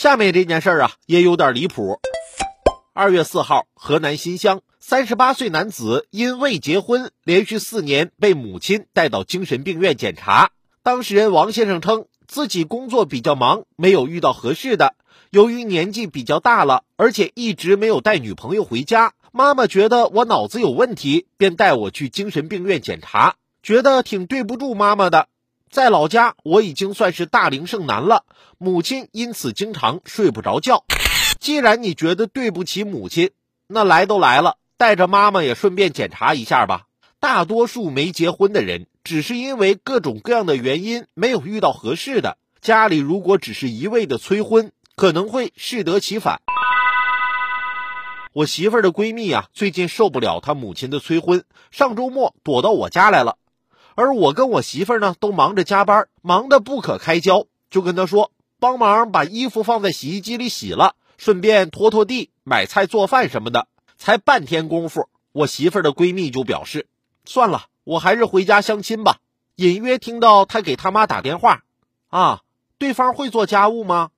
下面这件事儿啊，也有点离谱。二月四号，河南新乡，三十八岁男子因未结婚，连续四年被母亲带到精神病院检查。当事人王先生称，自己工作比较忙，没有遇到合适的。由于年纪比较大了，而且一直没有带女朋友回家，妈妈觉得我脑子有问题，便带我去精神病院检查，觉得挺对不住妈妈的。在老家，我已经算是大龄剩男了，母亲因此经常睡不着觉。既然你觉得对不起母亲，那来都来了，带着妈妈也顺便检查一下吧。大多数没结婚的人，只是因为各种各样的原因没有遇到合适的。家里如果只是一味的催婚，可能会适得其反。我媳妇儿的闺蜜啊，最近受不了她母亲的催婚，上周末躲到我家来了。而我跟我媳妇儿呢，都忙着加班，忙得不可开交，就跟她说帮忙把衣服放在洗衣机里洗了，顺便拖拖地、买菜做饭什么的。才半天功夫，我媳妇儿的闺蜜就表示，算了，我还是回家相亲吧。隐约听到她给她妈打电话，啊，对方会做家务吗？